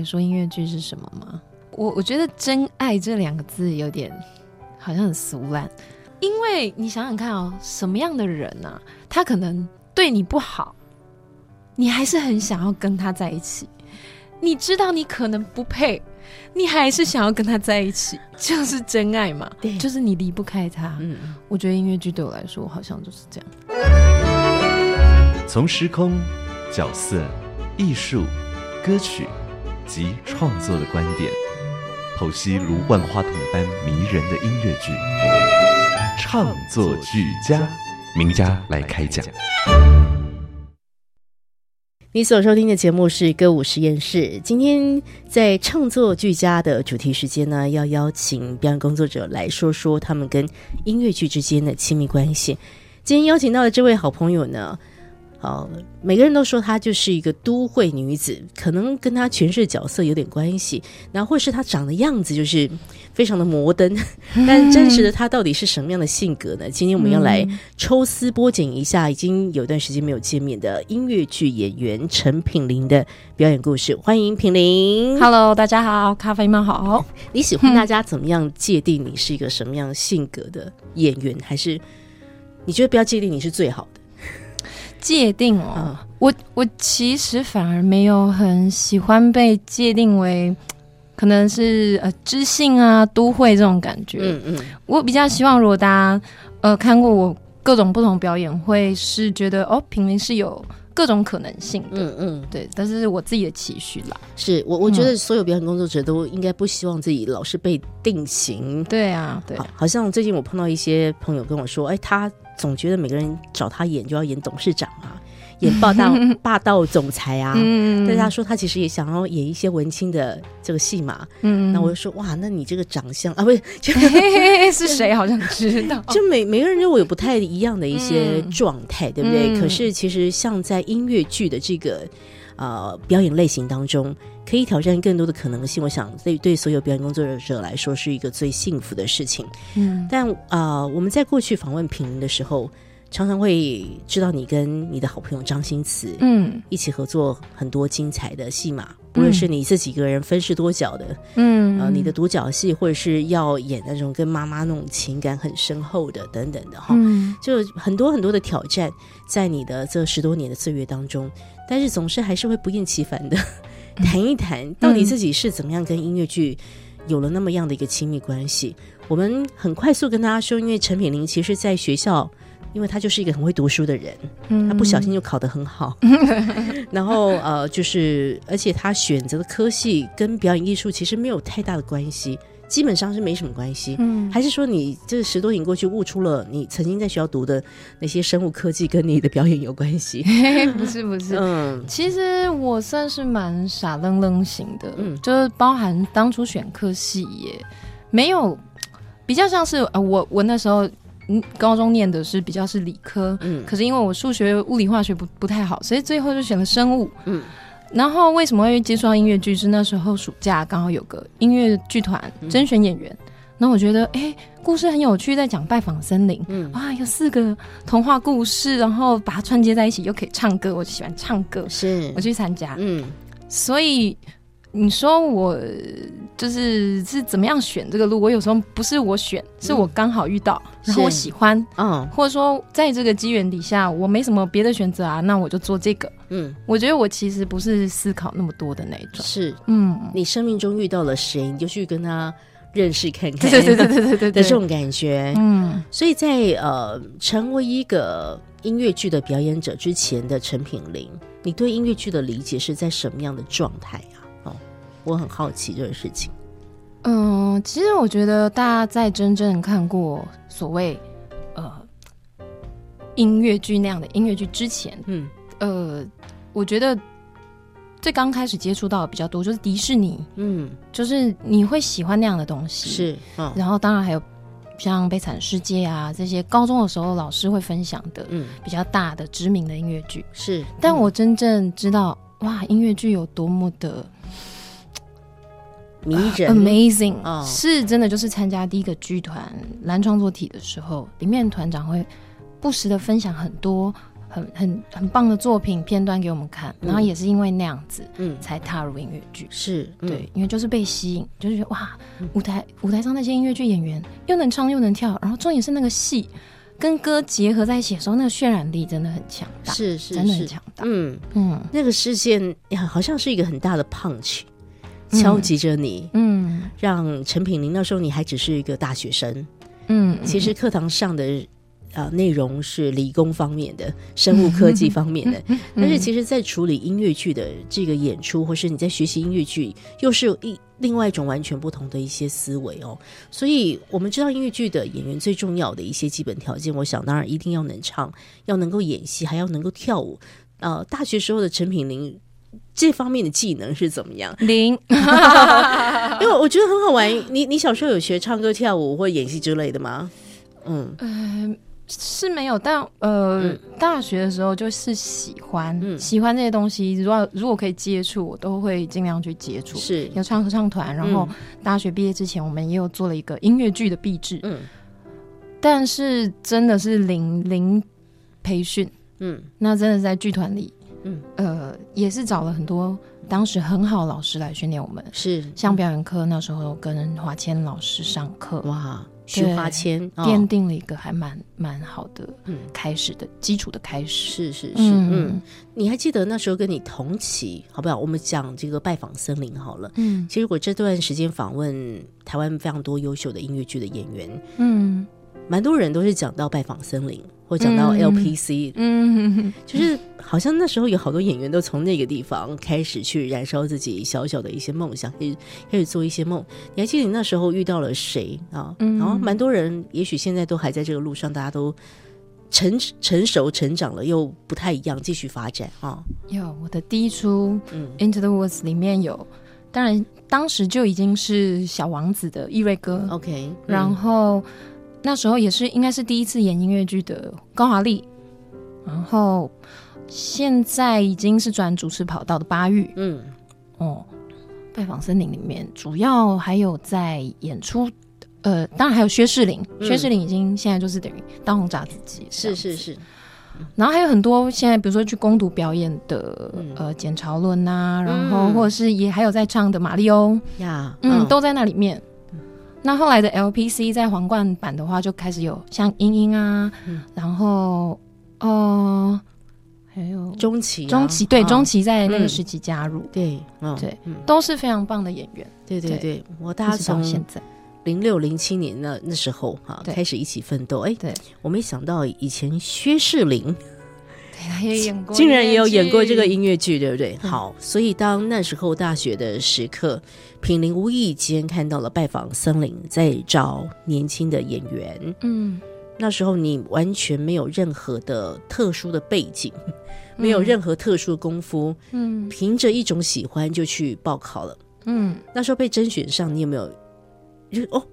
来说，音乐剧是什么吗？我我觉得“真爱”这两个字有点好像很俗烂，因为你想想看哦，什么样的人啊，他可能对你不好，你还是很想要跟他在一起。你知道你可能不配，你还是想要跟他在一起，就是真爱嘛？对，就是你离不开他。嗯，我觉得音乐剧对我来说，好像就是这样。从时空、角色、艺术、歌曲。及创作的观点，剖析如万花筒般迷人的音乐剧，唱作俱佳，名家来开讲。你所收听的节目是歌舞实验室。今天在唱作俱佳的主题时间呢，要邀请表演工作者来说说他们跟音乐剧之间的亲密关系。今天邀请到的这位好朋友呢？哦，每个人都说她就是一个都会女子，可能跟她诠释角色有点关系，然后或是她长的样子就是非常的摩登，但真实的她到底是什么样的性格呢？今天我们要来抽丝剥茧一下，已经有段时间没有见面的音乐剧演员陈品玲的表演故事。欢迎品玲，Hello，大家好，咖啡们？好，你喜欢大家怎么样界定你是一个什么样性格的演员，还是你觉得不要界定你是最好的？界定哦，我我其实反而没有很喜欢被界定为，可能是呃知性啊都会这种感觉。嗯嗯，我比较希望如果大家呃看过我各种不同表演，会是觉得哦平民是有各种可能性的。嗯嗯，对，但是我自己的期许啦。是我我觉得所有表演工作者都应该不希望自己老是被定型。对啊，对，好像最近我碰到一些朋友跟我说，哎他。总觉得每个人找他演就要演董事长啊，演霸道 霸道总裁啊。但是他说他其实也想要演一些文青的这个戏嘛。嗯，那我就说哇，那你这个长相啊，不是 是谁？好像知道。就每每个人都有不太一样的一些状态，对不对？可是其实像在音乐剧的这个呃表演类型当中。可以挑战更多的可能性，我想对对所有表演工作者来说是一个最幸福的事情。嗯，但啊，我们在过去访问平林的时候，常常会知道你跟你的好朋友张新慈，嗯，一起合作很多精彩的戏码，不论是你自己一个人分饰多角的，嗯，啊，你的独角戏，或者是要演那种跟妈妈那种情感很深厚的等等的哈，就很多很多的挑战在你的这十多年的岁月当中，但是总是还是会不厌其烦的。谈一谈，到底自己是怎么样跟音乐剧有了那么样的一个亲密关系？我们很快速跟大家说，因为陈品玲其实在学校，因为他就是一个很会读书的人，他不小心就考得很好，然后呃，就是而且他选择的科系跟表演艺术其实没有太大的关系。基本上是没什么关系，嗯，还是说你这十多年过去悟出了你曾经在学校读的那些生物科技跟你的表演有关系？不是不是，嗯，其实我算是蛮傻愣愣型的，嗯，就是包含当初选科系也没有比较像是呃我我那时候嗯高中念的是比较是理科，嗯，可是因为我数学物理化学不不太好，所以最后就选了生物，嗯。然后为什么会接触到音乐剧？是那时候暑假刚好有个音乐剧团甄选演员，那我觉得哎，故事很有趣，在讲拜访森林，嗯。哇，有四个童话故事，然后把它串接在一起，又可以唱歌，我就喜欢唱歌，是。我去参加，嗯，所以。你说我就是是怎么样选这个路？我有时候不是我选，是我刚好遇到，然后我喜欢，嗯，或者说在这个机缘底下，我没什么别的选择啊，那我就做这个。嗯，我觉得我其实不是思考那么多的那种。是，嗯，你生命中遇到了谁，你就去跟他认识看看，对对对对对对的这种感觉。嗯，所以在呃成为一个音乐剧的表演者之前的陈品玲，你对音乐剧的理解是在什么样的状态啊？我很好奇这个事情。嗯，其实我觉得大家在真正看过所谓呃音乐剧那样的音乐剧之前，嗯，呃，我觉得最刚开始接触到的比较多，就是迪士尼，嗯，就是你会喜欢那样的东西，是，然后当然还有像《悲惨世界》啊这些高中的时候老师会分享的，嗯，比较大的知名的音乐剧，是。但我真正知道，哇，音乐剧有多么的迷人，amazing，是真的，就是参加第一个剧团蓝创作体的时候，里面团长会不时的分享很多。很很很棒的作品片段给我们看，然后也是因为那样子，嗯，才踏入音乐剧。是对，因为就是被吸引，就是觉得哇，舞台舞台上那些音乐剧演员又能唱又能跳，然后重点是那个戏跟歌结合在一起的时候，那个渲染力真的很强大，是是真的很强大。嗯。嗯，那个视线好像是一个很大的 punch，敲击着你，嗯，让陈品玲那时候你还只是一个大学生，嗯，其实课堂上的。啊，内容是理工方面的，生物科技方面的，但是其实，在处理音乐剧的这个演出，或是你在学习音乐剧，又是有一另外一种完全不同的一些思维哦。所以，我们知道音乐剧的演员最重要的一些基本条件，我想当然一定要能唱，要能够演戏，还要能够跳舞。呃，大学时候的陈品玲这方面的技能是怎么样？零，因为我觉得很好玩。你你小时候有学唱歌、跳舞或演戏之类的吗？嗯。呃是没有，但呃，大学的时候就是喜欢喜欢这些东西。如果如果可以接触，我都会尽量去接触。是有唱合唱团，然后大学毕业之前，我们也有做了一个音乐剧的壁纸。嗯，但是真的是零零培训。嗯，那真的是在剧团里。嗯，呃，也是找了很多当时很好老师来训练我们。是像表演课那时候跟华谦老师上课。哇。徐华谦奠定了一个还蛮蛮好的开始的基础的开始，是是是，嗯，你还记得那时候跟你同期，好不好？我们讲这个拜访森林好了，嗯，其实我这段时间访问台湾非常多优秀的音乐剧的演员，嗯。蛮多人都是讲到拜访森林，或讲到 LPC，嗯，就是好像那时候有好多演员都从那个地方开始去燃烧自己小小的一些梦想，开始开始做一些梦。你还记得你那时候遇到了谁啊？然后蛮多人，也许现在都还在这个路上，大家都成成熟成长了，又不太一样，继续发展啊。有我的第一出《Into the Woods》里面有，当然当时就已经是小王子的易瑞哥，OK，然后。那时候也是应该是第一次演音乐剧的高华丽，然后现在已经是转主持跑道的巴玉，嗯，哦，拜访森林里面主要还有在演出，呃，当然还有薛仕凌，薛仕凌已经现在就是等于当红炸子鸡，是是是，然后还有很多现在比如说去攻读表演的，呃，简朝伦呐，然后或者是也还有在唱的马丽欧呀，嗯，都在那里面。那后来的 LPC 在皇冠版的话，就开始有像英英啊，然后呃，还有钟琪，钟琪对钟琪在那个时期加入，对，对，都是非常棒的演员。对对对，我大家从现在。零六零七年那那时候哈开始一起奋斗，哎，对。我没想到以前薛仕凌。他也演过，竟然也有演过这个音乐剧，对不对？好，所以当那时候大学的时刻，品林无意间看到了拜访森林在找年轻的演员。嗯，那时候你完全没有任何的特殊的背景，没有任何特殊的功夫。嗯，凭着一种喜欢就去报考了。嗯，那时候被甄选上，你有没有？就哦。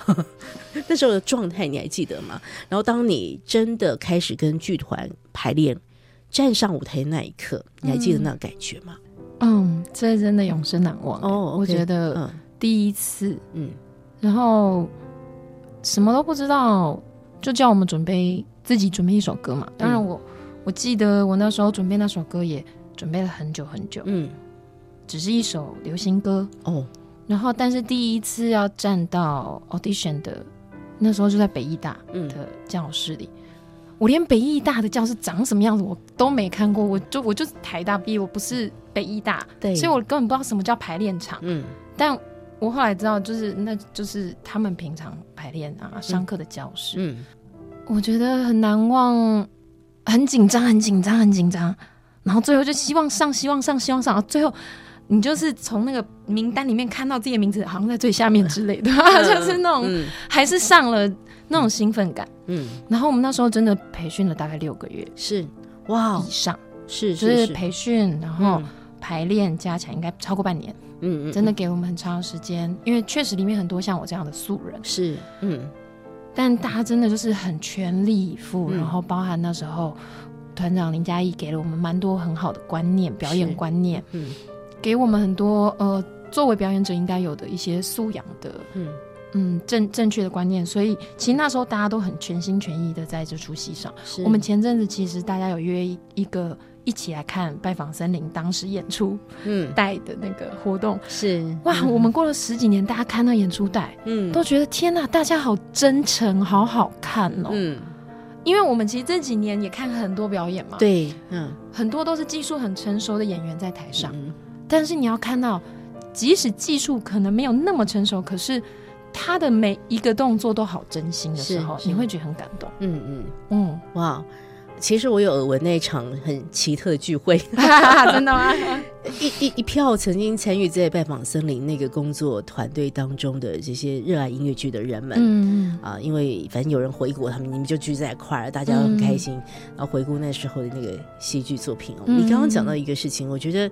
那时候的状态你还记得吗？然后当你真的开始跟剧团排练，站上舞台那一刻，你还记得那感觉吗？嗯，这真的永生难忘哦。我觉得第一次，嗯，然后什么都不知道，就叫我们准备自己准备一首歌嘛。当然，我我记得我那时候准备那首歌也准备了很久很久，嗯，只是一首流行歌哦。然后，但是第一次要站到 audition 的那时候，就在北艺大的教室里。我连北艺大的教室长什么样子我都没看过，我就我就是台大毕业，我不是北艺大，对，所以我根本不知道什么叫排练场。嗯，但我后来知道，就是那就是他们平常排练啊、上课的教室。嗯，我觉得很难忘，很紧张，很紧张，很紧张。然后最后就希望上，希望上，希望上，最后。你就是从那个名单里面看到自己的名字，好像在最下面之类的，就是那种还是上了那种兴奋感。嗯，然后我们那时候真的培训了大概六个月，是。哇以上，是就是培训，然后排练加起来应该超过半年。嗯嗯，真的给我们很长的时间，因为确实里面很多像我这样的素人。是嗯，但大家真的就是很全力以赴，然后包含那时候团长林嘉义给了我们蛮多很好的观念，表演观念，嗯，给我们很多呃作为表演者应该有的一些素养的，嗯。嗯，正正确的观念，所以其实那时候大家都很全心全意的在这出戏上。我们前阵子其实大家有约一个一起来看《拜访森林》当时演出嗯。带的那个活动，是。哇，我们过了十几年，大家看到演出带，嗯，都觉得天哪，大家好真诚，好好看哦。嗯，因为我们其实这几年也看很多表演嘛，对，嗯，很多都是技术很成熟的演员在台上，但是你要看到，即使技术可能没有那么成熟，可是。他的每一个动作都好真心的时候，你会觉得很感动。嗯嗯嗯，哇！其实我有耳闻那一场很奇特的聚会，真的吗？一一一票曾经参与在拜访森林那个工作团队当中的这些热爱音乐剧的人们，嗯啊，因为反正有人回顾他们，你们就聚在一块儿，大家都很开心，然后回顾那时候的那个戏剧作品哦。你刚刚讲到一个事情，我觉得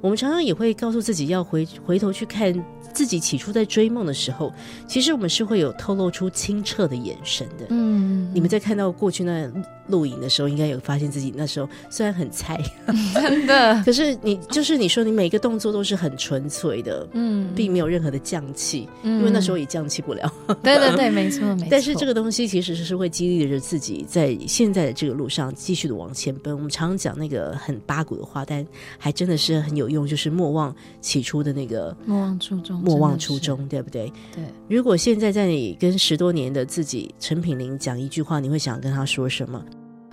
我们常常也会告诉自己要回回头去看。自己起初在追梦的时候，其实我们是会有透露出清澈的眼神的。嗯，你们在看到过去那录影的时候，应该有发现自己那时候虽然很菜，真的，可是你就是你说你每一个动作都是很纯粹的，嗯，并没有任何的降气，因为那时候也降气不了。对对对，没错没错。但是这个东西其实是会激励着自己在现在的这个路上继续的往前奔。我们常常讲那个很八股的话，但还真的是很有用，就是莫忘起初的那个莫忘初衷。莫忘初衷，对不对？对。如果现在在你跟十多年的自己陈品玲讲一句话，你会想跟他说什么？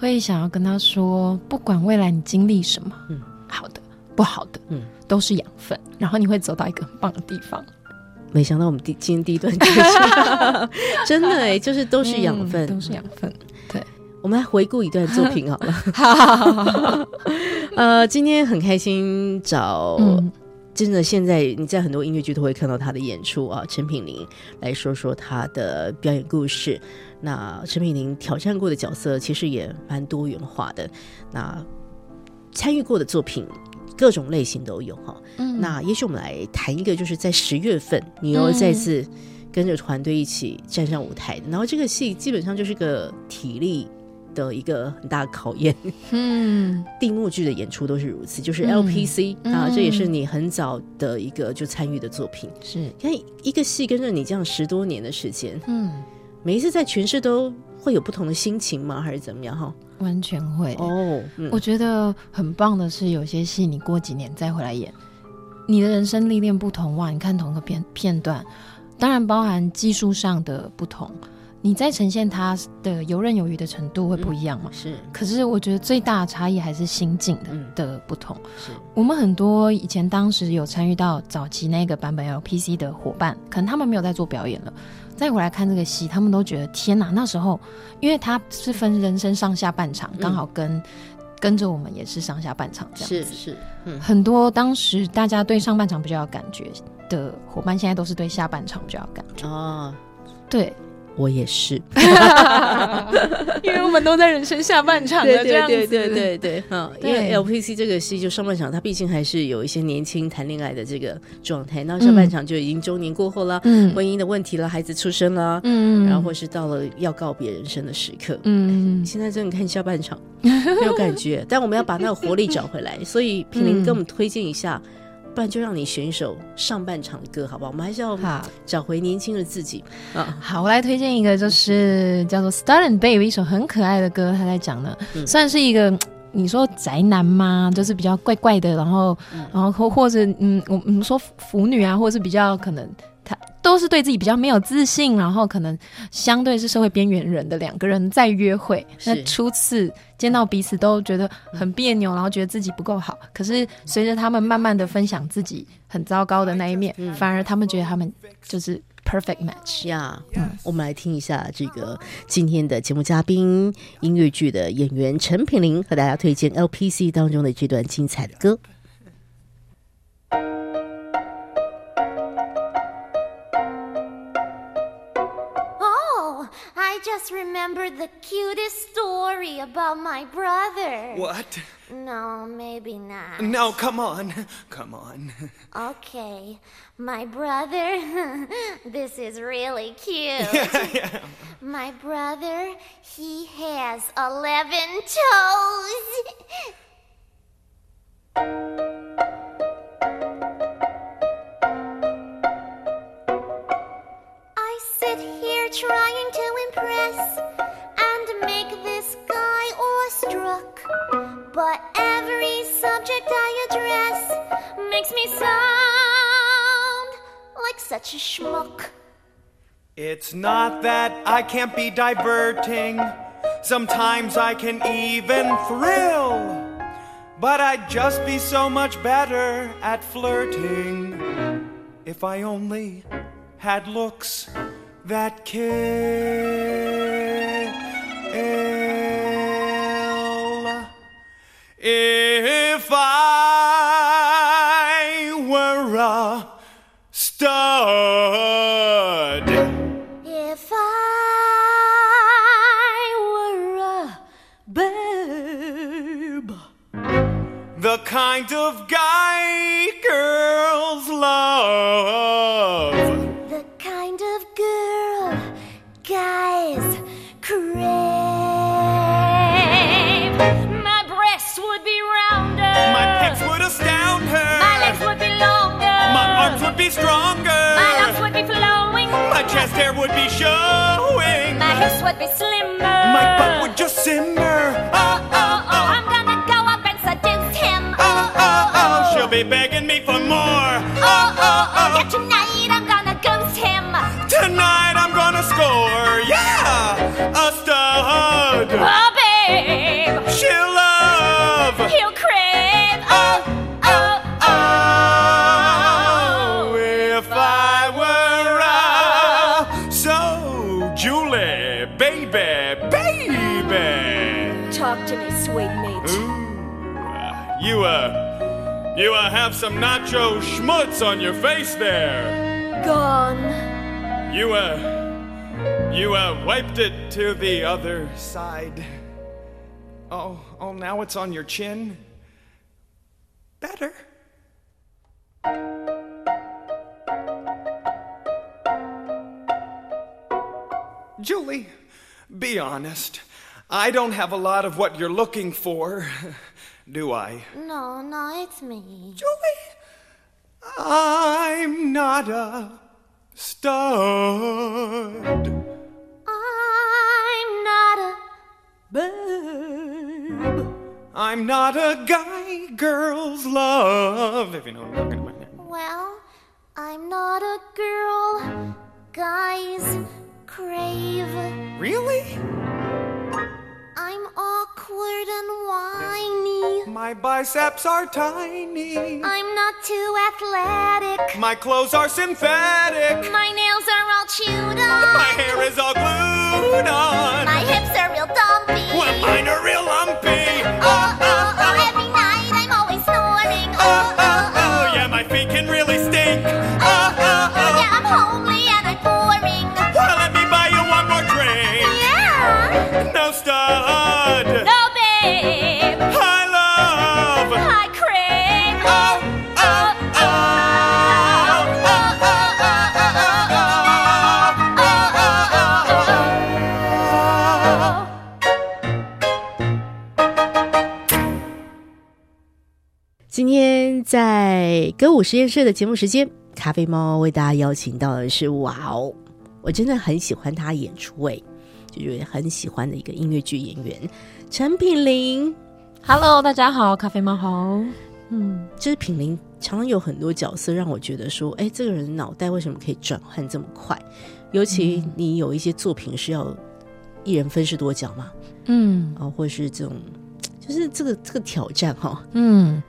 会想要跟他说，不管未来你经历什么，嗯，好的，不好的，嗯，都是养分。然后你会走到一个很棒的地方。没想到我们第今天第一段 真的哎，就是都是养分，都是养分。对，我们来回顾一段作品好了。呃，今天很开心找。真的，现在你在很多音乐剧都会看到他的演出啊。陈品玲来说说他的表演故事。那陈品玲挑战过的角色其实也蛮多元化的。那参与过的作品各种类型都有哈。嗯。那也许我们来谈一个，就是在十月份你又再次跟着团队一起站上舞台，然后这个戏基本上就是个体力。的一个很大的考验，嗯，定目剧的演出都是如此，就是 LPC 啊，这也是你很早的一个就参与的作品，是，看一个戏跟着你这样十多年的时间，嗯，每一次在诠释都会有不同的心情吗？还是怎么样？哈，完全会哦，我觉得很棒的是，有些戏你过几年再回来演，你的人生历练不同哇，你看同一个片片段，当然包含技术上的不同。你在呈现他的游刃有余的程度会不一样嘛？是，可是我觉得最大的差异还是心境的的不同。是我们很多以前当时有参与到早期那个版本 LPC 的伙伴，可能他们没有在做表演了，再回来看这个戏，他们都觉得天哪！那时候，因为他是分人生上下半场，刚好跟跟着我们也是上下半场这样子。是是，很多当时大家对上半场比较有感觉的伙伴，现在都是对下半场比较有感觉。哦，对。我也是，因为我们都在人生下半场的这样子，对对对对嗯，因为 LPC 这个戏就上半场，它毕竟还是有一些年轻谈恋爱的这个状态，那下半场就已经中年过后了，嗯，婚姻的问题了，孩子出生了，嗯，然后或是到了要告别人生的时刻，嗯，现在真的看下半场没有感觉，但我们要把那个活力找回来，所以 平林跟我们推荐一下。不然就让你选一首上半场的歌，好不好？我们还是要找回年轻的自己啊！好，我来推荐一个，就是叫做《Star and Baby》一首很可爱的歌。他在讲呢，算是一个你说宅男吗？就是比较怪怪的，然后，然后或或者嗯，我们说腐女啊，或者是比较可能他。都是对自己比较没有自信，然后可能相对是社会边缘人的两个人在约会，那初次见到彼此都觉得很别扭，然后觉得自己不够好。可是随着他们慢慢的分享自己很糟糕的那一面，反而他们觉得他们就是 perfect match 呀。嗯，我们来听一下这个今天的节目嘉宾音乐剧的演员陈品玲和大家推荐 LPC 当中的这段精彩的歌。Just remembered the cutest story about my brother. What? No, maybe not. No, come on. Come on. Okay. My brother, this is really cute. yeah, yeah. My brother, he has 11 toes. I sit here trying makes me sound like such a schmuck. It's not that I can't be diverting. Sometimes I can even thrill. But I'd just be so much better at flirting if I only had looks that kill. If of guy girls love. the kind of girl guys crave. My breasts would be rounder. My pics would astound her. My legs would be longer. My arms would be stronger. My lungs would be flowing. My chest hair would be showing. My hips would be slimmer. My butt would just simmer. Oh. Begging me for more. Oh, oh, Yeah, oh. tonight I'm gonna ghost him. Tonight I'm gonna score. Yeah, a stud. Oh, babe. She'll love. He'll crave. Oh, oh, Oh, if I were a so Julie, baby, baby. Talk to me, sweet mate. Ooh, you uh, you uh, have some nacho schmutz on your face there. Gone. You uh, you uh, wiped it to the other side. Oh, oh, now it's on your chin. Better. Julie, be honest. I don't have a lot of what you're looking for, do I? No, no, it's me. Julie, I'm not a stud. I'm not a. Babe. I'm not a guy girls love, if you know what I'm talking about. Well, I'm not a girl. Guys My biceps are tiny. I'm not too athletic. My clothes are synthetic. My nails are all chewed on. My hair is all glued on. My hips are real dumpy. Well, mine are real lumpy. Oh, 在歌舞实验室的节目时间，咖啡猫为大家邀请到的是哇哦，我真的很喜欢他演出诶，就是很喜欢的一个音乐剧演员陈品玲。Hello，大家好，咖啡猫好。嗯，就是品玲常常有很多角色让我觉得说，哎，这个人脑袋为什么可以转换这么快？尤其你有一些作品是要一人分饰多角嘛，嗯啊、或是这种，就是这个这个挑战哈、嗯，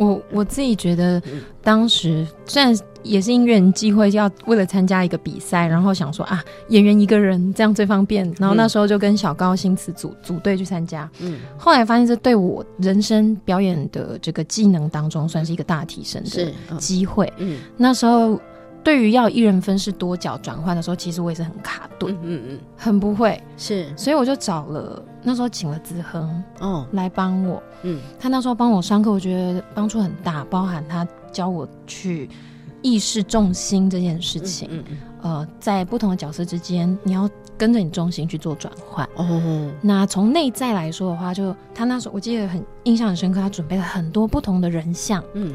我我自己觉得，当时虽然也是因缘机会，要为了参加一个比赛，然后想说啊，演员一个人这样最方便，然后那时候就跟小高新词组组队去参加。嗯，后来发现这对我人生表演的这个技能当中，算是一个大提升是机会。嗯。那时候对于要一人分饰多角转换的时候，其实我也是很卡顿，嗯嗯，很不会，是，所以我就找了那时候请了子恒哦。来帮我，嗯，他那时候帮我上课，我觉得帮助很大，包含他教我去意识重心这件事情，嗯嗯，呃，在不同的角色之间，你要跟着你重心去做转换，哦，那从内在来说的话，就他那时候我记得很印象很深刻，他准备了很多不同的人像，嗯，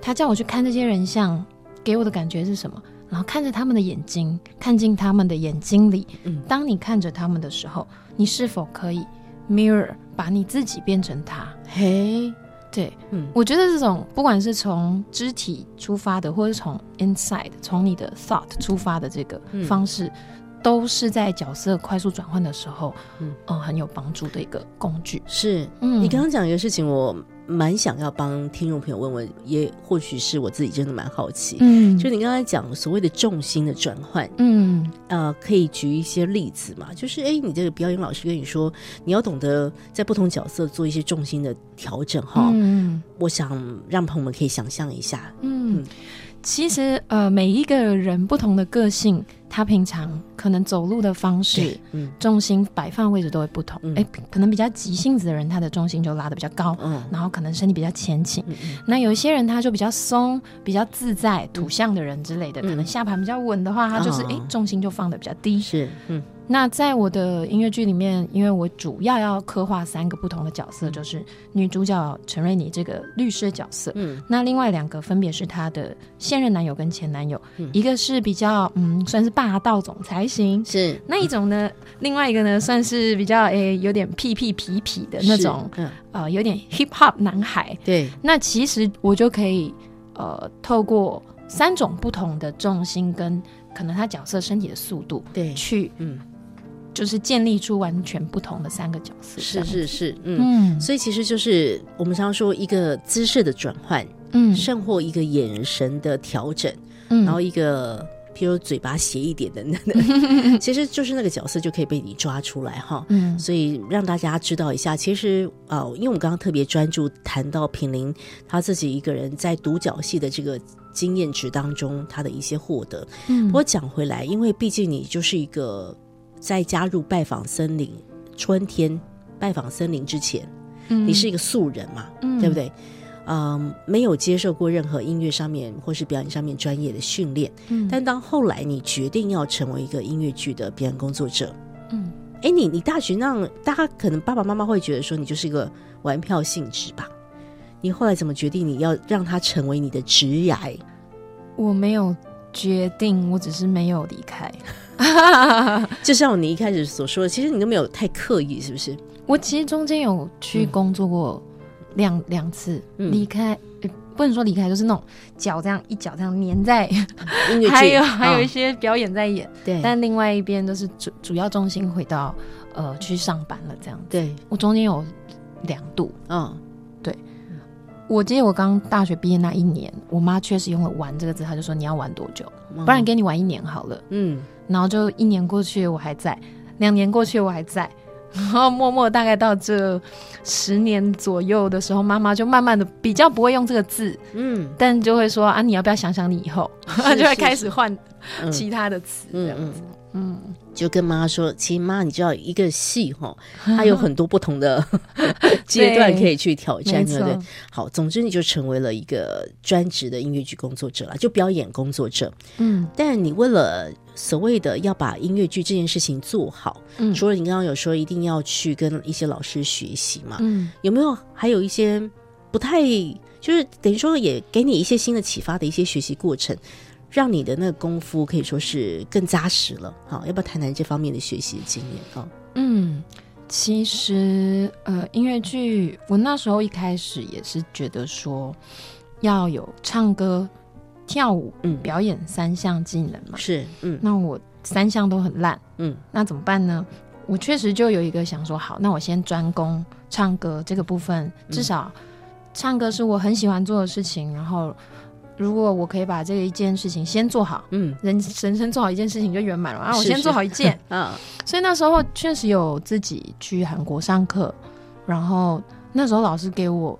他叫我去看这些人像。给我的感觉是什么？然后看着他们的眼睛，看进他们的眼睛里。嗯，当你看着他们的时候，你是否可以 mirror 把你自己变成他？嘿，对，嗯，我觉得这种不管是从肢体出发的，或者是从 inside 从你的 thought 出发的这个方式，都是在角色快速转换的时候，嗯，很有帮助的一个工具。是，嗯，你刚刚讲一个事情，我。蛮想要帮听众朋友问问，也或许是我自己真的蛮好奇，嗯，就你刚才讲所谓的重心的转换，嗯，呃，可以举一些例子嘛？就是哎，你这个表演老师跟你说，你要懂得在不同角色做一些重心的调整，哈，嗯，我想让朋友们可以想象一下，嗯。其实，呃，每一个人不同的个性，他平常可能走路的方式，嗯，重心摆放位置都会不同。哎，可能比较急性子的人，他的重心就拉的比较高，嗯，然后可能身体比较前倾。那有一些人他就比较松，比较自在，土象的人之类的，可能下盘比较稳的话，他就是哎，重心就放的比较低。是，嗯。那在我的音乐剧里面，因为我主要要刻画三个不同的角色，就是女主角陈瑞妮这个律师角色，嗯，那另外两个分别是她的现任男友跟前男友，一个是比较嗯算是霸道总裁型，是。那一种呢，另外一个呢算是比较诶有点屁屁痞痞的那种，呃有点 hip hop 男孩，对，那其实我就可以呃透过三种不同的重心跟可能他角色身体的速度，对，去嗯。就是建立出完全不同的三个角色，是是是，嗯，所以其实就是我们常说一个姿势的转换，嗯，甚或一个眼神的调整，嗯，然后一个譬如嘴巴斜一点的，那 其实就是那个角色就可以被你抓出来哈，嗯，所以让大家知道一下，其实啊，因为我们刚刚特别专注谈到平林他自己一个人在独角戏的这个经验值当中，他的一些获得，嗯，我讲回来，因为毕竟你就是一个。在加入拜访森林春天拜访森林之前，你是一个素人嘛，对不对？嗯，没有接受过任何音乐上面或是表演上面专业的训练。嗯，但当后来你决定要成为一个音乐剧的表演工作者，嗯，哎，你你大学让大家可能爸爸妈妈会觉得说你就是一个玩票性质吧？你后来怎么决定你要让他成为你的职业？我没有决定，我只是没有离开。就像你一开始所说的，其实你都没有太刻意，是不是？我其实中间有去工作过两两次，离开不能说离开，就是那种脚这样一脚这样粘在还有还有一些表演在演，对。但另外一边都是主主要重心回到呃去上班了，这样。对我中间有两度，嗯，对。我记得我刚大学毕业那一年，我妈确实用了“玩”这个字，她就说你要玩多久，不然给你玩一年好了，嗯。然后就一年过去，我还在；两年过去，我还在。然后默默大概到这十年左右的时候，妈妈就慢慢的比较不会用这个字，嗯，但就会说啊，你要不要想想你以后？就会开始换其他的词这样子。嗯，就跟妈说，其实妈，你知道一个戏哈，它有很多不同的 阶段可以去挑战，对不对？好，总之你就成为了一个专职的音乐剧工作者了，就表演工作者。嗯，但你为了所谓的要把音乐剧这件事情做好，嗯，除了你刚刚有说一定要去跟一些老师学习嘛，嗯，有没有还有一些不太，就是等于说也给你一些新的启发的一些学习过程？让你的那个功夫可以说是更扎实了，好，要不要谈谈这方面的学习经验啊？嗯，其实呃，音乐剧我那时候一开始也是觉得说要有唱歌、跳舞、嗯，表演三项技能嘛，是，嗯，那我三项都很烂，嗯，那怎么办呢？我确实就有一个想说，好，那我先专攻唱歌这个部分，至少唱歌是我很喜欢做的事情，然后。如果我可以把这一件事情先做好，嗯，人人生做好一件事情就圆满了啊！我先做好一件，嗯，所以那时候确实有自己去韩国上课，然后那时候老师给我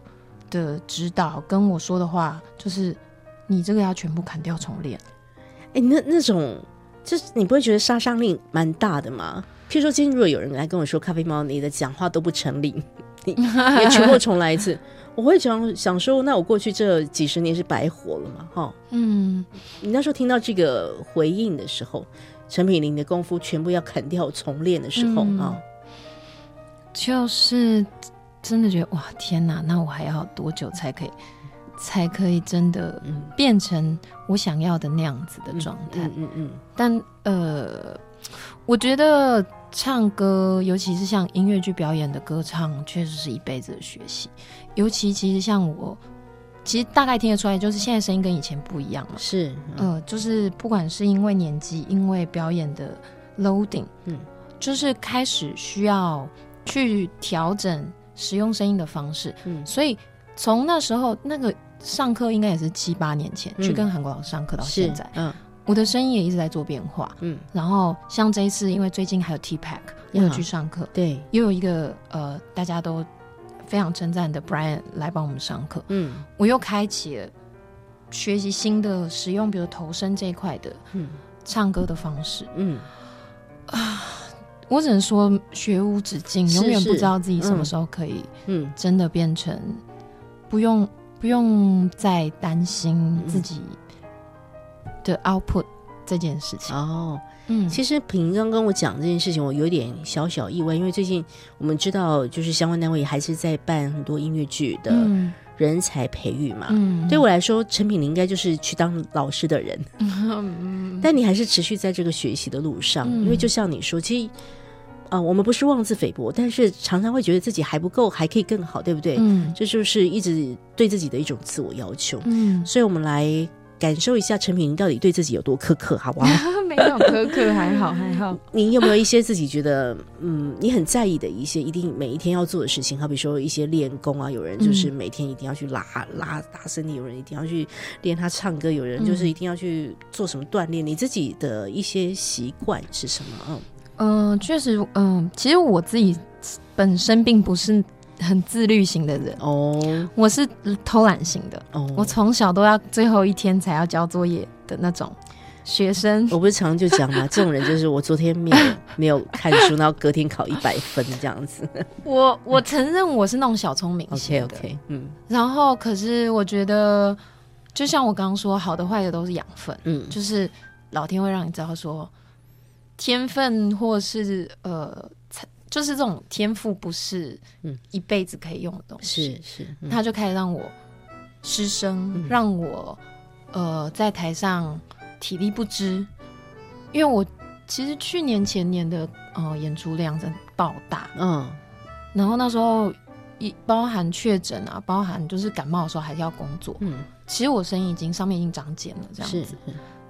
的指导跟我说的话就是，你这个要全部砍掉重练。哎，那那种就是你不会觉得杀伤力蛮大的吗？譬如说，今天如果有人来跟我说，咖啡猫你的讲话都不成立，你你全部重来一次，我会想想说，那我过去这几十年是白活了嘛？哈，嗯，你那时候听到这个回应的时候，陈品玲的功夫全部要砍掉重练的时候啊，就是真的觉得哇，天哪，那我还要多久才可以？才可以真的变成我想要的那样子的状态。嗯嗯。但呃，我觉得唱歌，尤其是像音乐剧表演的歌唱，确实是一辈子的学习。尤其其实像我，其实大概听得出来，就是现在声音跟以前不一样了。是。呃，就是不管是因为年纪，因为表演的 loading，嗯，就是开始需要去调整使用声音的方式。嗯。所以从那时候那个。上课应该也是七八年前去跟韩国老师上课到现在，嗯，我的声音也一直在做变化，嗯，然后像这一次，因为最近还有 T Pack 又去上课，对，又有一个呃大家都非常称赞的 Brian 来帮我们上课，嗯，我又开启了学习新的使用，比如投声这一块的，嗯，唱歌的方式，嗯，啊，我只能说学无止境，永远不知道自己什么时候可以，嗯，真的变成不用。不用再担心自己的 output 这件事情哦。嗯，其实平刚跟我讲这件事情，我有点小小意外，因为最近我们知道，就是相关单位还是在办很多音乐剧的人才培育嘛。嗯，对我来说，陈品你应该就是去当老师的人。嗯，但你还是持续在这个学习的路上，因为就像你说，其实。啊，我们不是妄自菲薄，但是常常会觉得自己还不够，还可以更好，对不对？嗯，这就是一直对自己的一种自我要求。嗯，所以我们来感受一下陈品到底对自己有多苛刻，好不好？没有苛刻，还好还好。你有没有一些自己觉得嗯，你很在意的一些一定每一天要做的事情？好比说一些练功啊，有人就是每天一定要去拉拉打身体，有人一定要去练他唱歌，有人就是一定要去做什么锻炼？你自己的一些习惯是什么？嗯。嗯，确实，嗯，其实我自己本身并不是很自律型的人。哦，我是偷懒型的。哦，我从小都要最后一天才要交作业的那种学生。我不是常常就讲嘛，这种人就是我昨天没有没有看书，然后隔天考一百分这样子。我我承认我是那种小聪明型的，OK，嗯，然后可是我觉得，就像我刚刚说，好的坏的都是养分，嗯，就是老天会让你知道说。天分或是呃，就是这种天赋，不是一辈子可以用的东西。是是，他就开始让我失声，让我呃在台上体力不支。因为我其实去年前年的呃演出量真爆大，嗯，然后那时候一包含确诊啊，包含就是感冒的时候还是要工作，嗯，其实我声音已经上面已经长茧了，这样子。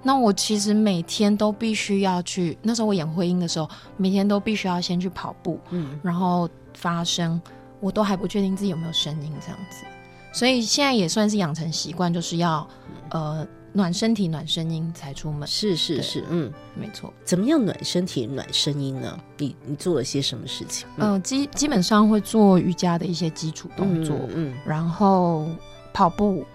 那我其实每天都必须要去，那时候我演婚姻的时候，每天都必须要先去跑步，嗯，然后发声，我都还不确定自己有没有声音这样子，所以现在也算是养成习惯，就是要呃暖身体、暖声音才出门。是是是，嗯，没错。怎么样暖身体、暖声音呢？你你做了些什么事情？嗯，基基本上会做瑜伽的一些基础动作，嗯，然后跑步。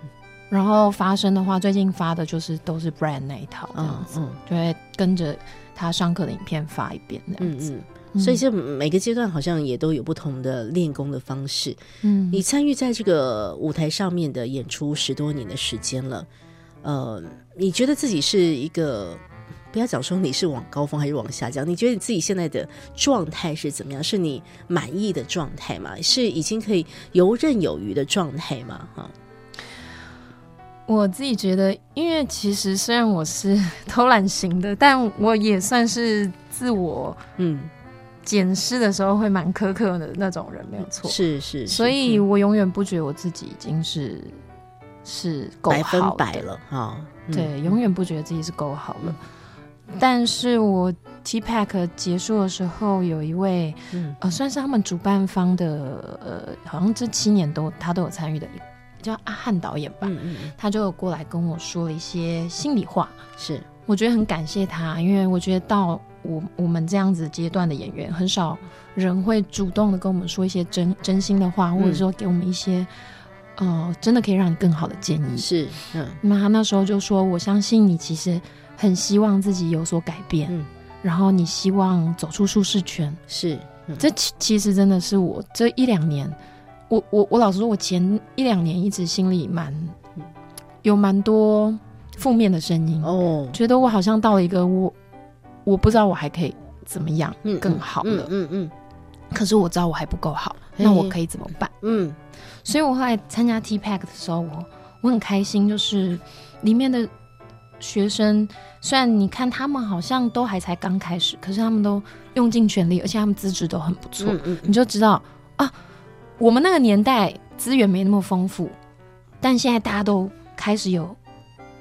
然后发声的话，最近发的就是都是 Brand 那一套这样子，就会跟着他上课的影片发一遍这样子。所以，就每个阶段好像也都有不同的练功的方式。嗯，你参与在这个舞台上面的演出十多年的时间了，呃，你觉得自己是一个不要讲说你是往高峰还是往下降？你觉得你自己现在的状态是怎么样？是你满意的状态吗？是已经可以游刃有余的状态吗？哈。我自己觉得，因为其实虽然我是 偷懒型的，但我也算是自我嗯检视的时候会蛮苛刻的那种人，没有错。是是，所以我永远不觉得我自己已经是是够百分百了啊。对，永远不觉得自己是够好了。但是我 T Pack 结束的时候，有一位嗯呃，算是他们主办方的呃，好像这七年都他都有参与的。叫阿汉导演吧，他就过来跟我说了一些心里话。是，我觉得很感谢他，因为我觉得到我我们这样子阶段的演员，很少人会主动的跟我们说一些真真心的话，或者说给我们一些呃真的可以让你更好的建议。是，嗯。那他那时候就说：“我相信你其实很希望自己有所改变，嗯然后你希望走出舒适圈。是，嗯这其其实真的是我这一两年，我我我老实说，我前一两年一直心里蛮有蛮多负面的声音，哦，觉得我好像到了一个我我不知道我还可以怎么样嗯更好了，嗯嗯。可是我知道我还不够好，那我可以怎么办？嗯？所以我后来参加 T Pack 的时候，我我很开心，就是里面的学生，虽然你看他们好像都还才刚开始，可是他们都用尽全力，而且他们资质都很不错，嗯嗯。你就知道啊，我们那个年代资源没那么丰富，但现在大家都开始有。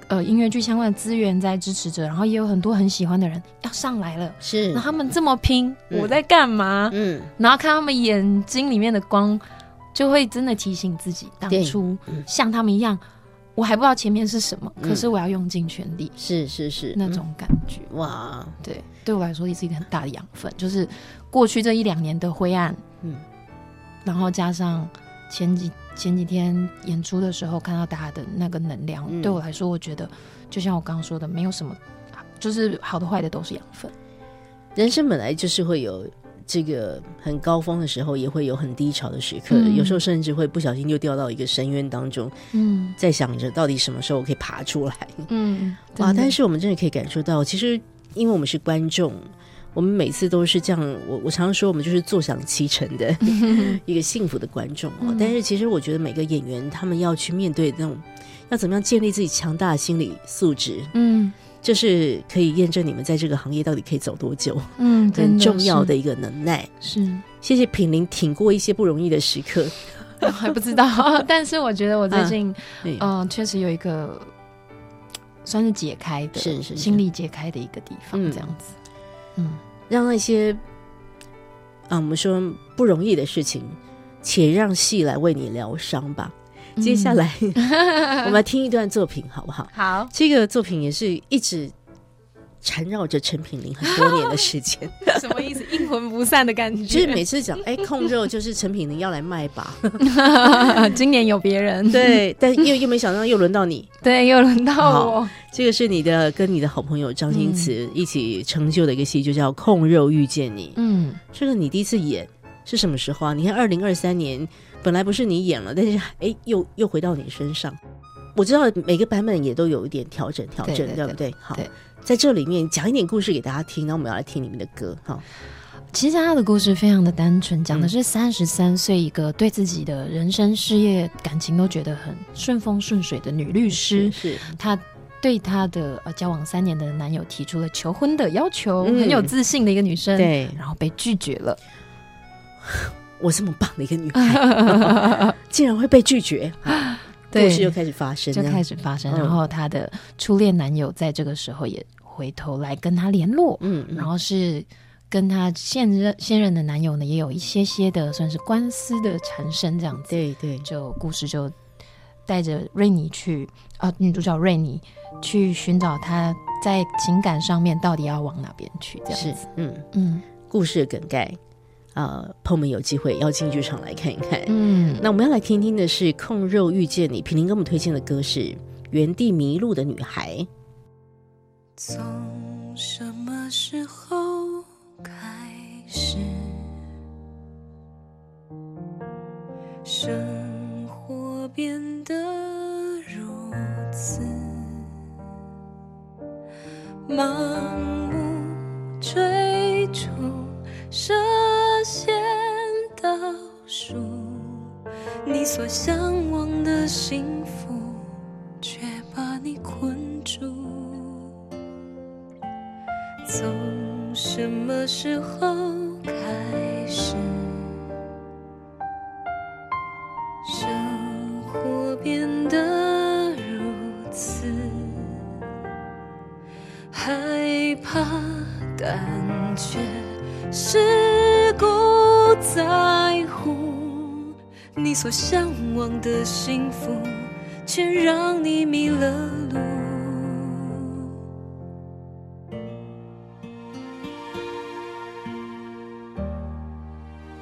呃，音乐剧相关的资源在支持着，然后也有很多很喜欢的人要上来了。是。那，他们这么拼，嗯。我在干嘛？嗯。然后看他们眼睛里面的光，就会真的提醒自己，当初嗯。像他们一样，我还不知道前面是什么，嗯。可是我要用尽全力，是是是。那种感觉。嗯哇，对，对我来说也是一个很大的养分，就是过去这一两年的灰暗，嗯然后加上前几前几天演出的时候看到大家的那个能量，嗯对我来说，我觉得就像我刚刚说的，没有什么，就是好的坏的都是养分。人生本来就是会有。这个很高峰的时候，也会有很低潮的时刻，嗯有时候甚至会不小心就掉到一个深渊当中，嗯在想着到底什么时候我可以爬出来。嗯，哇！但是我们真的可以感受到，其实因为我们是观众，我们每次都是这样。我我常常说，我们就是坐享其成的 一个幸福的观众但是其实我觉得每个演员他们要去面对那种，要怎么样建立自己强大的心理素质，嗯这是可以验证你们在这个行业到底可以走多久，嗯，很重要的一个能耐。是。谢谢品玲挺过一些不容易的时刻。我 还不知道，但是我觉得我最近，对嗯、确实有一个算是解开的，是是是心力解开的一个地方，嗯这样子。嗯，让那些啊，我们说不容易的事情，且让戏来为你疗伤吧。接下来、我们来听一段作品，好不好？好，这个作品也是一直缠绕着陈品玲很多年的时间，什么意思？阴魂不散的感觉。就是每次讲哎控肉，就是陈品玲要来卖吧，今年有别人，对，但又又没想到又轮到你，对，又轮到我。这个是你的跟你的好朋友张新慈一起成就的一个戏，就叫《控肉遇见你》。嗯，这个你第一次演是什么时候啊？你看，二零二三年本来不是你演了，但是哎，又又回到你身上。我知道每个版本也都有一点调整，调整，对对不对？好对，在这里面讲一点故事给大家听，然后我们要来听你们的歌，哈，其实他的故事非常的单纯，讲的嗯。是三十三岁一个对自己的人生、事业、感情都觉得很顺风顺水的女律师，是她对她的呃交往三年的男友提出了求婚的要求，嗯。很有自信的一个女生，，对。然后被拒绝了。我这么棒的一个女孩，竟然会被拒绝，啊故事又开始发生，就开始，发生，嗯。然后她的初恋男友在这个时候也回头来跟她联络，嗯，嗯。然后是跟她现任现任的男友呢也有一些些的算是官司的缠身这样子，对对，就故事就带着瑞妮去啊，女主角瑞妮去寻找她在情感上面到底要往哪边去，这样是子，，嗯，嗯。故事的梗概啊，朋友们有机会要进剧场来看一看，嗯，那我们要来听听的是《控肉遇见你》，平林给我们推荐的歌是《原地迷路的女孩》。从什么时候开始，生活变得如此？盲目追逐，设限倒数，你所向往的幸福，却把你困住。从什么时候开始，生活变得如此害怕，但却是故在乎你所向往的幸福，却让你迷了路。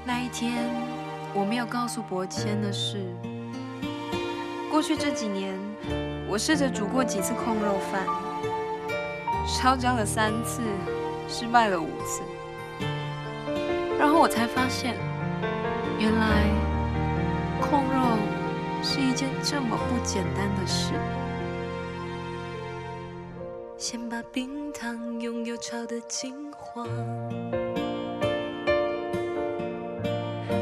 那一天，我没有告诉伯谦的事，过去这几年，我试着煮过几次控肉饭，烧焦了三次，失败了五次，然后我才发现，原来控肉是一件这么不简单的事。先把冰糖用油炒的金黄，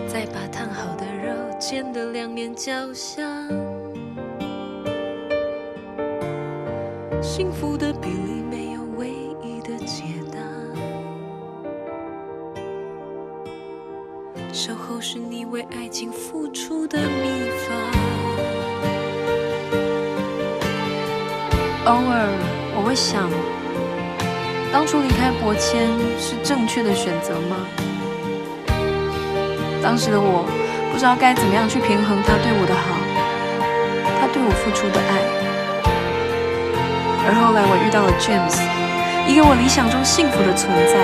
再把烫好的肉煎得两面焦香。幸福的比当初离开伯谦是正确的选择吗？当时的我不知道该怎么样去平衡他对我的好，他对我付出的爱。而后来我遇到了 James，一个我理想中幸福的存在。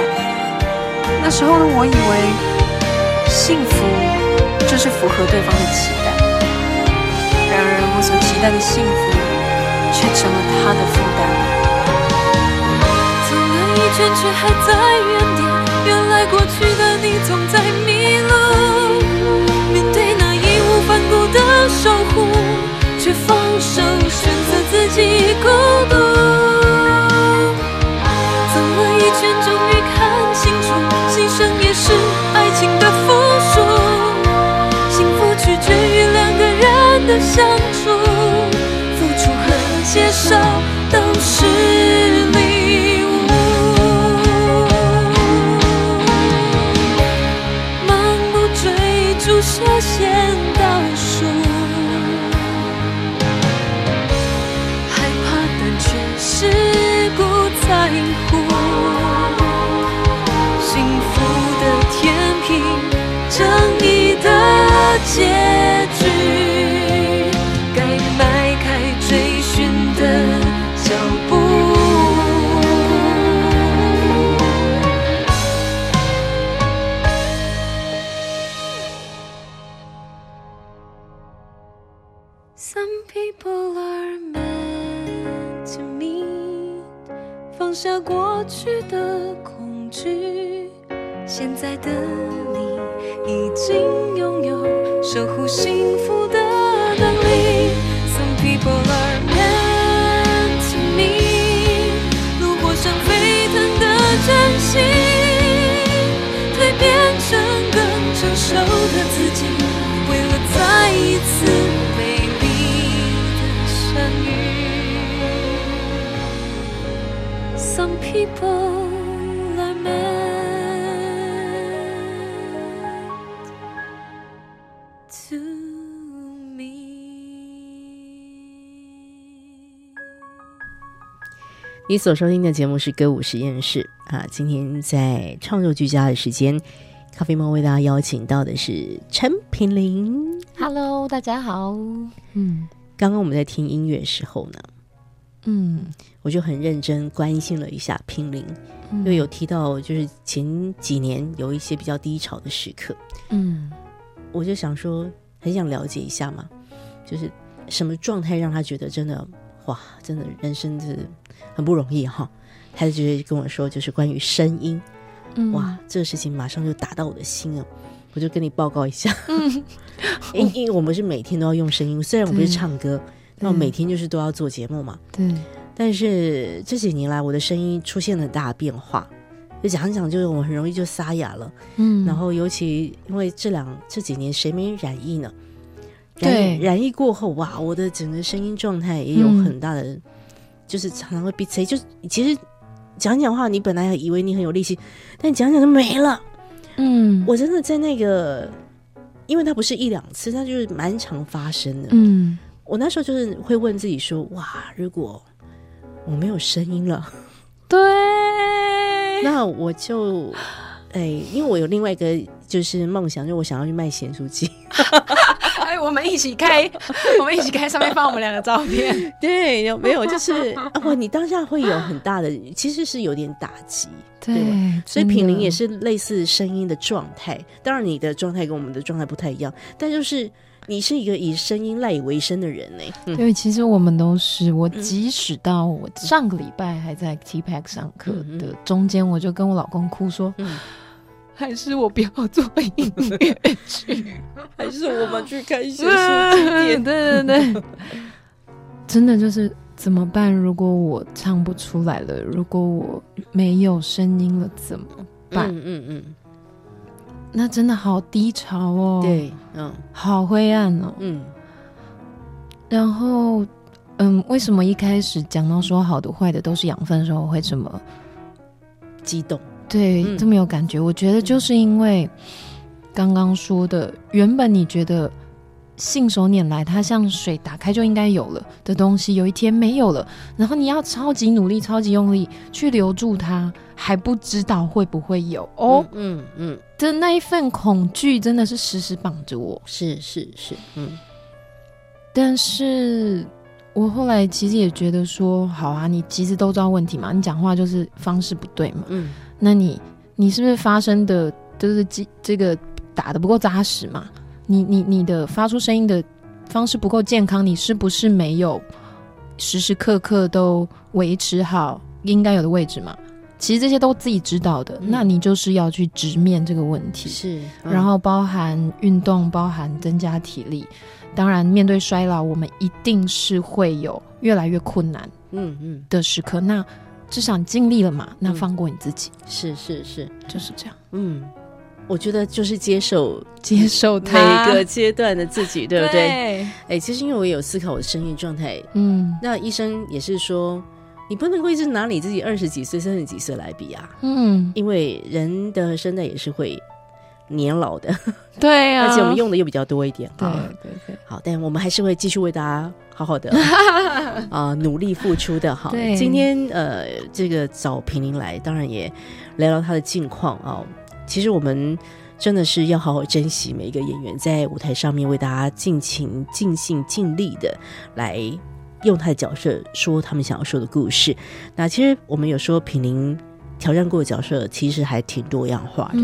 那时候的我以为，幸福就是符合对方的期待。然而我所期待的幸福，却成了他的负担。却还在原点，原来过去的你总在迷路。面对那义无反顾的守护，却放手选择自己孤独。走了一圈，终于看清楚，牺牲也是爱情的附属。幸福取决于两个人的相处，付出和接受都是。结 People。你所收听的节目是歌舞实验室啊，今天在创作居家的时间，咖啡猫为大家邀请到的是陈品玲。Hello，大家好。嗯，刚刚我们在听音乐时候呢，嗯，我就很认真关心了一下品玲，因为有提到就是前几年有一些比较低潮的时刻，嗯，我就想说很想了解一下嘛，就是什么状态让他觉得真的哇，真的人生是。很不容易哈，他就直接跟我说，就是关于声音，哇，这个事情马上就打到我的心了。我就跟你报告一下，因因为我们是每天都要用声音，虽然我不是唱歌，但我每天就是都要做节目嘛。对。但是这几年来，我的声音出现了大变化，就讲讲，就是我很容易就沙哑了。嗯。然后尤其因为这两这几年谁没染疫呢？对。染疫过后，哇，我的整个声音状态也有很大的。就是常常会闭嘴，就其实讲讲话，你本来以为你很有力气，但讲讲就没了。嗯，我真的在那个，因为它不是一两次，它就是蛮常发生的。嗯，我那时候就是会问自己说：哇，如果我没有声音了，对，那我就哎，因为我有另外一个就是梦想，就我想要去卖咸酥鸡。哎，我们一起开，我们一起开，上面放我们两个照片。对，有没有？就是哇，你当下会有很大的，其实是有点打击。对，所以品玲也是类似声音的状态。当然，你的状态跟我们的状态不太一样，但就是你是一个以声音赖以为生的人呢。对，其实我们都是。我即使到我上个礼拜还在 T Pack 上课的中间，我就跟我老公哭说：“还是我不要做音乐剧，还是我们去看一些书店。”对对对，真的就是怎么办？如果我唱不出来了，如果我没有声音了，怎么办？嗯嗯嗯。那真的好低潮哦，对，嗯，好灰暗哦，嗯。然后，嗯，为什么一开始讲到说好的坏的都是养分的时候会这么激动？对，这么有感觉？我觉得就是因为刚刚说的，原本你觉得。信手拈来，它像水打开就应该有了的东西，有一天没有了，然后你要超级努力、超级用力去留住它，还不知道会不会有哦。嗯嗯，的那一份恐惧真的是时时绑着我。是是是，嗯。但是我后来其实也觉得说，好啊，你其实都知道问题嘛，你讲话就是方式不对嘛。嗯。那你你是不是发生的，就是这这个打的不够扎实嘛？你你你的发出声音的方式不够健康，你是不是没有时时刻刻都维持好应该有的位置嘛？其实这些都自己知道的，那你就是要去直面这个问题。是，然后包含运动，包含增加体力。当然，面对衰老，我们一定是会有越来越困难，嗯嗯的时刻。那至少你尽力了嘛？那放过你自己。是是是，就是这样。嗯。我觉得就是接受接受每个阶段的自己，对不对？哎，其实因为我有思考我的生育状态，嗯，那医生也是说，你不能够一直拿你自己二十几岁、三十几岁来比啊，嗯，因为人的声带也是会年老的，对啊，而且我们用的又比较多一点，对对对，好，但我们还是会继续为大家好好的 啊努力付出的，好，今天呃，这个找平林来，当然也聊聊他的近况啊。其实我们真的是要好好珍惜每一个演员在舞台上面为大家尽情、尽兴、尽力的来用他的角色说他们想要说的故事。那其实我们有说品林挑战过的角色其实还挺多样化的，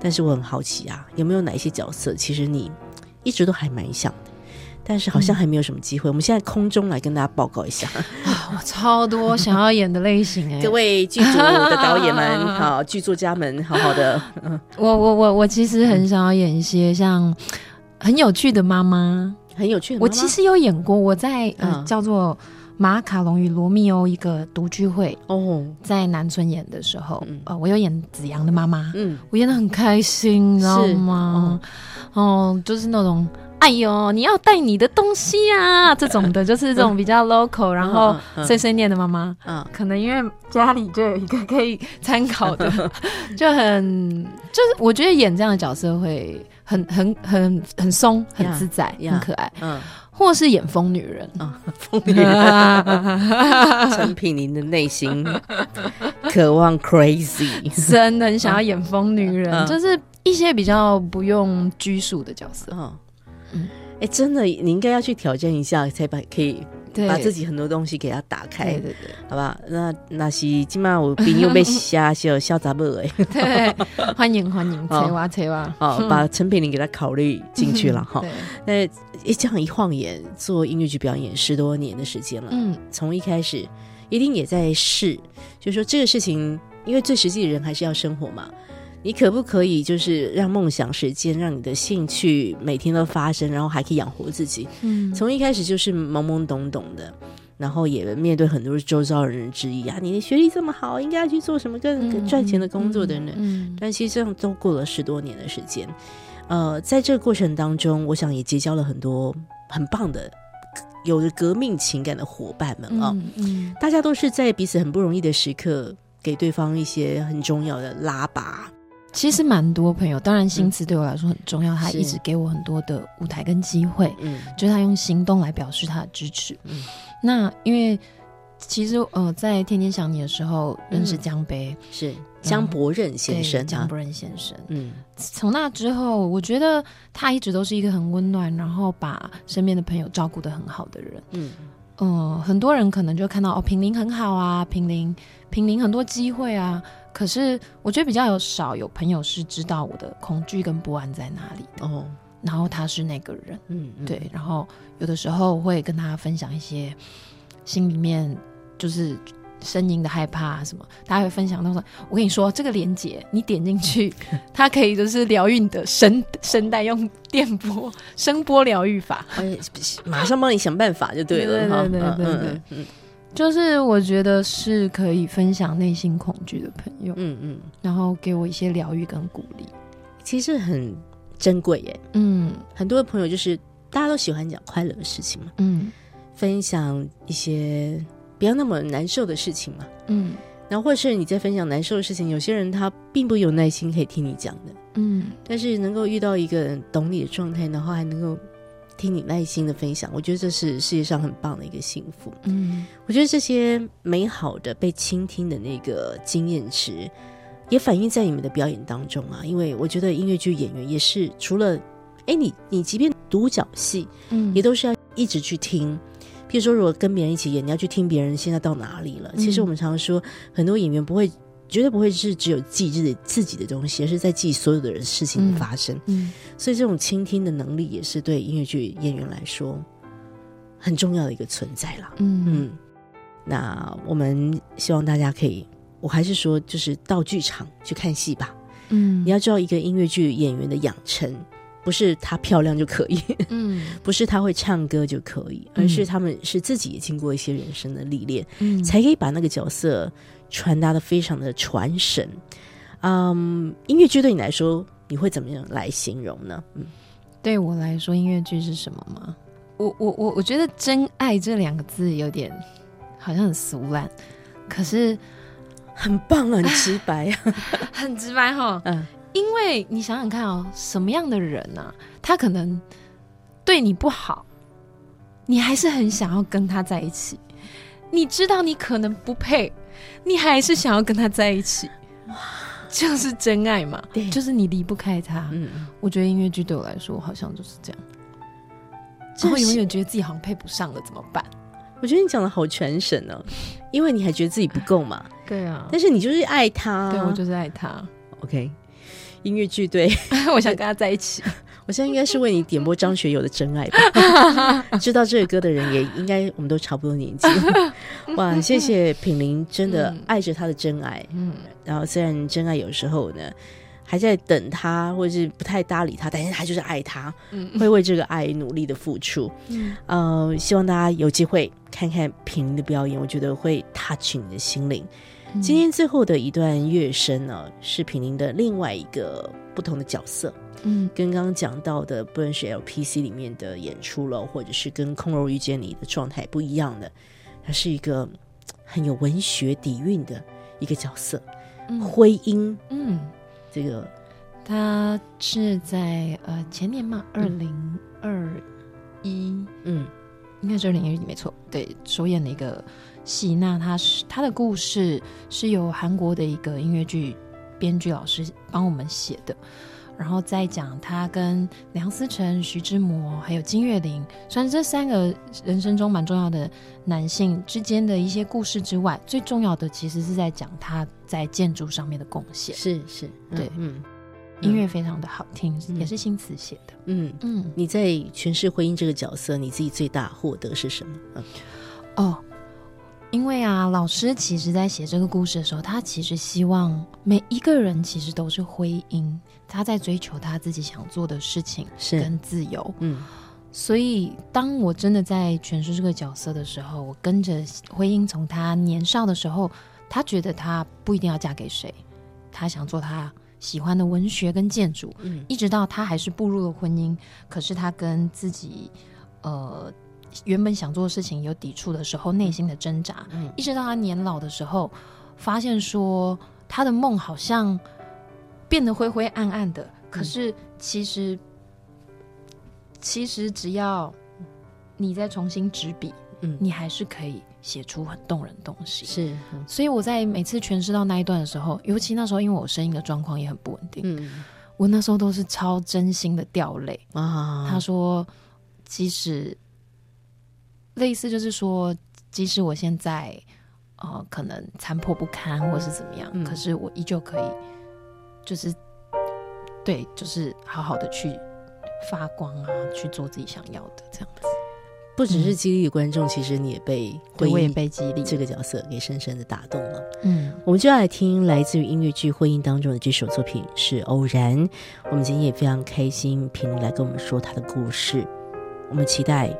但是我很好奇啊，有没有哪一些角色其实你一直都还蛮想的？但是好像还没有什么机会。我们现在空中来跟大家报告一下啊，我超多想要演的类型哎，各位剧组的导演们 好，剧作家们好好的。我我我我其实很想要演一些像很有趣的妈妈，很有趣。我其实有演过，我在呃叫做《马卡龙与罗密欧》一个独聚会哦，在南村演的时候，呃，我有演子阳的妈妈，嗯，我演的很开心，你知道吗？哦，就是那种。哎呦，你要带你的东西啊！这种的，就是这种比较 local，然后碎碎念的妈妈，嗯，可能因为家里就有一个可以参考的，就很就是我觉得演这样的角色会很很很很松，很自在，很可爱，嗯，或是演疯女人。啊，疯女人，陈品玲的内心。渴望 crazy，真的很想要演疯女人，就是一些比较不用拘束的角色，嗯。嗯，哎，真的，你应该要去挑战一下，才把可以把自己很多东西给他打开，对对对，好吧？那那是今晚我朋友被吓笑笑杂不哎，对，欢迎欢迎，切哇切哇，好，把陈品玲给他考虑进去了 哈。那一这样一晃眼，做音乐剧表演十多年的时间了，嗯，从一开始一定也在试，就是说这个事情，因为最实际的人还是要生活嘛。你可不可以就是让梦想实现，让你的兴趣每天都发生，然后还可以养活自己？嗯，从一开始就是懵懵懂懂的，然后也面对很多周遭人的质疑啊，你的学历这么好，应该要去做什么更赚钱的工作等等。嗯，但其实这样都过了十多年的时间，呃，在这个过程当中，我想也结交了很多很棒的、有着革命情感的伙伴们啊。嗯，大家都是在彼此很不容易的时刻，给对方一些很重要的拉拔。其实蛮多朋友，当然新词对我来说很重要，他一直给我很多的舞台跟机会，嗯，就是他用行动来表示他的支持。嗯，那因为其实呃，在天天想你的时候认识江杯，是江伯任先生，江伯任先生。嗯，从那之后，我觉得他一直都是一个很温暖，然后把身边的朋友照顾的很好的人。嗯嗯，很多人可能就看到哦，平林很好啊，平林平林很多机会啊。可是我觉得比较有少有朋友是知道我的恐惧跟不安在哪里的。哦，然后他是那个人，嗯，对，然后有的时候会跟他分享一些心里面就是声音的害怕什么，他会分享他说：“我跟你说，这个连接你点进去，它可以就是疗愈你的声声带，用电波 声波疗愈法，马上帮你想办法就对了，对对对对对，嗯，就是我觉得是可以分享内心恐惧的朋友，嗯嗯，然后给我一些疗愈跟鼓励，其实很。珍贵耶，嗯，很多的朋友就是大家都喜欢讲快乐的事情嘛，嗯，分享一些不要那么难受的事情嘛，嗯，然后或者是你在分享难受的事情，有些人他并不有耐心可以听你讲的，嗯，但是能够遇到一个懂你的状态，然后还能够听你耐心的分享，我觉得这是世界上很棒的一个幸福，嗯，我觉得这些美好的被倾听的那个经验值。也反映在你们的表演当中啊，因为我觉得音乐剧演员也是除了，哎，你你即便独角戏，嗯，也都是要一直去听。譬如说，如果跟别人一起演，你要去听别人现在到哪里了。其实我们常常说，很多演员不会，绝对不会是只有记自己自己的东西，而是在记所有的人事情的发生。嗯，所以这种倾听的能力也是对音乐剧演员来说很重要的一个存在了。嗯嗯，那我们希望大家可以。我还是说，就是到剧场去看戏吧。嗯，你要知道，一个音乐剧演员的养成，不是她漂亮就可以，嗯，不是她会唱歌就可以，而是他们是自己也经过一些人生的历练，嗯，才可以把那个角色传达的非常的传神。嗯，音乐剧对你来说，你会怎么样来形容呢？嗯，对我来说，音乐剧是什么吗？我我我我觉得“真爱”这两个字有点好像很俗烂，可是。很棒，很直白啊，很直白哈。嗯，因为你想想看哦，什么样的人呢？他可能对你不好，你还是很想要跟他在一起。你知道你可能不配，你还是想要跟他在一起。哇，就是真爱嘛。对，就是你离不开他。嗯，我觉得音乐剧对我来说好像就是这样。然后永远觉得自己好像配不上了，怎么办？我觉得你讲的好全神哦，因为你还觉得自己不够嘛。对啊，但是你就是爱他，对我就是爱他。OK，音乐剧对，我想跟他在一起。我现在应该是为你点播张学友的《真爱》吧。知道这个歌的人也应该我们都差不多年纪。哇，谢谢品玲，真的爱着他的真爱。嗯，然后虽然真爱有时候呢。还在等他，或者是不太搭理他，但是他就是爱他，会为这个爱努力的付出。嗯，希望大家有机会看看品林的表演，我觉得会 touch 你的心灵。今天最后的一段乐声呢，是品林的另外一个不同的角色。嗯，跟刚刚讲到的，不论是 LPC 里面的演出了，或者是跟空柔遇见你的状态不一样的，它是一个很有文学底蕴的一个角色，徽音。嗯。这个，他是在呃前年嘛，二零二一，嗯，应该是二零二一没错，对，首演的一个戏。那他是他的故事是由韩国的一个音乐剧编剧老师帮我们写的。然后再讲他跟梁思成、徐志摩还有金岳霖，虽然这三个人生中蛮重要的男性之间的一些故事之外，最重要的其实是在讲他在建筑上面的贡献。是是，对，嗯，音乐非常的好听，也是新词写的。嗯嗯，你在诠释婚姻这个角色，你自己最大获得是什么？嗯，哦。因为啊，老师其实在写这个故事的时候，他其实希望每一个人其实都是婚姻，他在追求他自己想做的事情跟自由。嗯，所以当我真的在诠释这个角色的时候，我跟着婚姻，从他年少的时候，他觉得他不一定要嫁给谁，他想做他喜欢的文学跟建筑，嗯，一直到他还是步入了婚姻，可是他跟自己，呃。原本想做的事情有抵触的时候，内心的挣扎，一直到他年老的时候，发现说他的梦好像变得灰灰暗暗的。可是其实，其实只要你再重新执笔，嗯，你还是可以写出很动人的东西。是，所以我在每次诠释到那一段的时候，尤其那时候因为我声音的状况也很不稳定，嗯，我那时候都是超真心的掉泪啊。他说，即使。类似就是说，即使我现在呃可能残破不堪，或是怎么样，可是我依旧可以，就是对，就是好好的去发光啊，去做自己想要的这样子。不只是激励观众，其实你也被我也被激励这个角色给深深的打动了。嗯，我们就要来听来自于音乐剧《婚姻》当中的这首作品是《偶然》。我们今天也非常开心，平来跟我们说他的故事。我们期待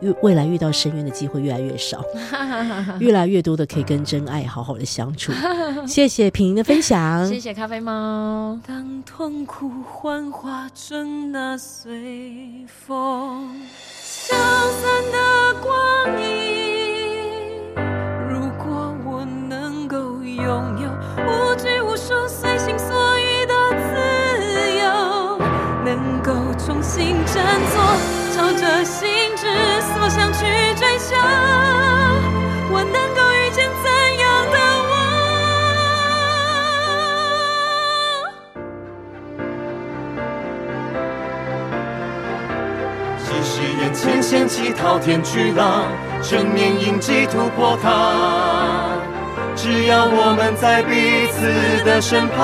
遇未来遇到深渊的机会越来越少，越来越多的可以跟真爱好好的相处。谢谢平的分享，谢谢咖啡猫。当痛苦幻化成那随风。消散的光阴，如果我能够拥有无拘无束、随心所欲的自由，能够重新振作，朝着心之所向去追求，前掀起滔天巨浪，正面迎击突破它。只要我们在彼此的身旁。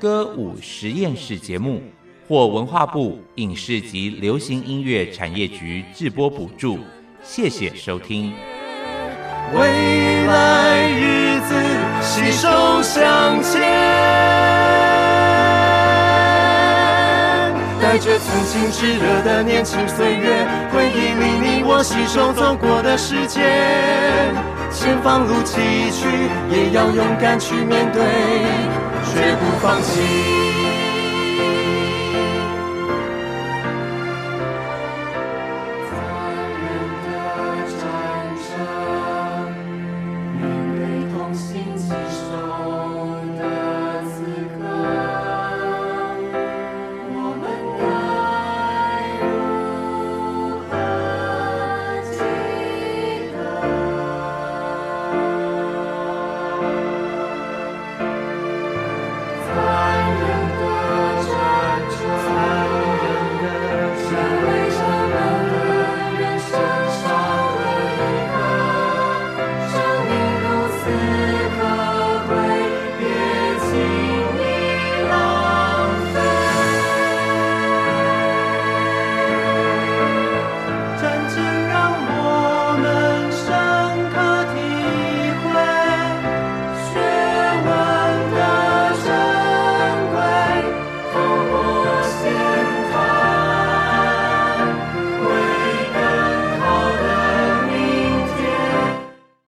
歌舞实验室节目获文化部影视及流行音乐产业局制播补助，谢谢收听。未来日，携手向前，带着曾经炙热的年轻岁月，回忆里你我携手走过的时间。前方路崎岖，也要勇敢去面对，绝不放弃。